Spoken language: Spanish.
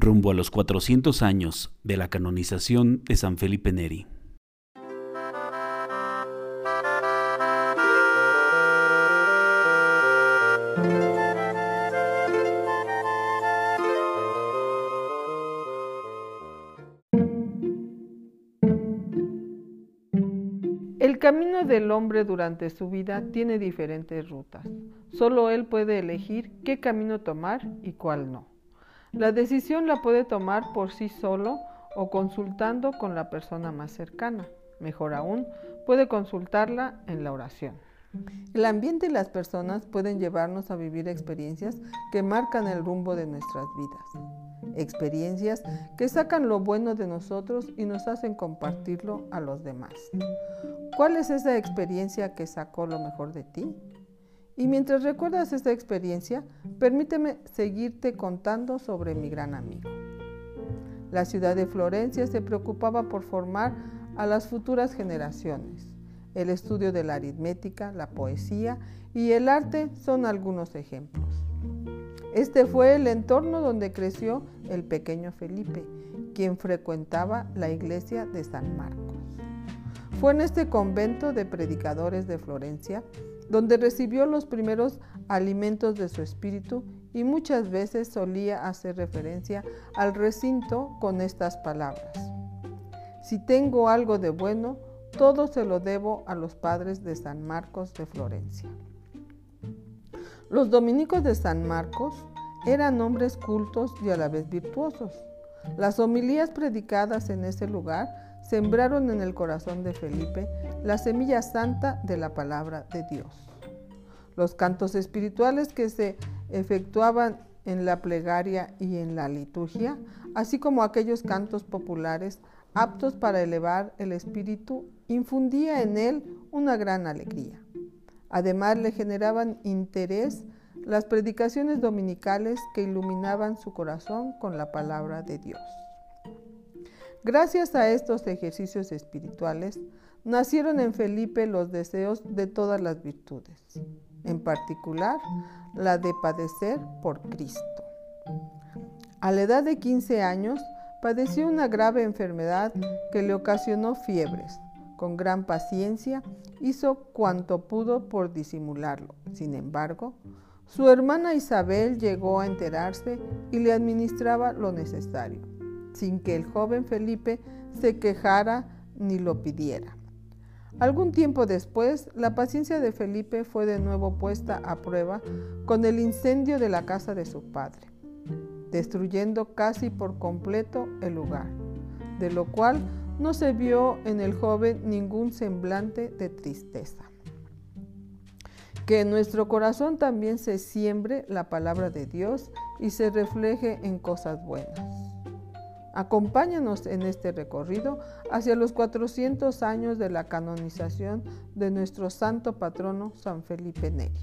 rumbo a los 400 años de la canonización de San Felipe Neri. El camino del hombre durante su vida tiene diferentes rutas. Solo él puede elegir qué camino tomar y cuál no. La decisión la puede tomar por sí solo o consultando con la persona más cercana. Mejor aún, puede consultarla en la oración. El ambiente y las personas pueden llevarnos a vivir experiencias que marcan el rumbo de nuestras vidas. Experiencias que sacan lo bueno de nosotros y nos hacen compartirlo a los demás. ¿Cuál es esa experiencia que sacó lo mejor de ti? Y mientras recuerdas esta experiencia, permíteme seguirte contando sobre mi gran amigo. La ciudad de Florencia se preocupaba por formar a las futuras generaciones. El estudio de la aritmética, la poesía y el arte son algunos ejemplos. Este fue el entorno donde creció el pequeño Felipe, quien frecuentaba la iglesia de San Marcos. Fue en este convento de predicadores de Florencia donde recibió los primeros alimentos de su espíritu y muchas veces solía hacer referencia al recinto con estas palabras. Si tengo algo de bueno, todo se lo debo a los padres de San Marcos de Florencia. Los dominicos de San Marcos eran hombres cultos y a la vez virtuosos. Las homilías predicadas en ese lugar sembraron en el corazón de Felipe la semilla santa de la palabra de Dios. Los cantos espirituales que se efectuaban en la plegaria y en la liturgia, así como aquellos cantos populares aptos para elevar el espíritu, infundía en él una gran alegría. Además le generaban interés las predicaciones dominicales que iluminaban su corazón con la palabra de Dios. Gracias a estos ejercicios espirituales, nacieron en Felipe los deseos de todas las virtudes, en particular la de padecer por Cristo. A la edad de 15 años, padeció una grave enfermedad que le ocasionó fiebres. Con gran paciencia hizo cuanto pudo por disimularlo. Sin embargo, su hermana Isabel llegó a enterarse y le administraba lo necesario sin que el joven Felipe se quejara ni lo pidiera. Algún tiempo después, la paciencia de Felipe fue de nuevo puesta a prueba con el incendio de la casa de su padre, destruyendo casi por completo el lugar, de lo cual no se vio en el joven ningún semblante de tristeza. Que en nuestro corazón también se siembre la palabra de Dios y se refleje en cosas buenas. Acompáñanos en este recorrido hacia los 400 años de la canonización de nuestro santo patrono San Felipe Neri.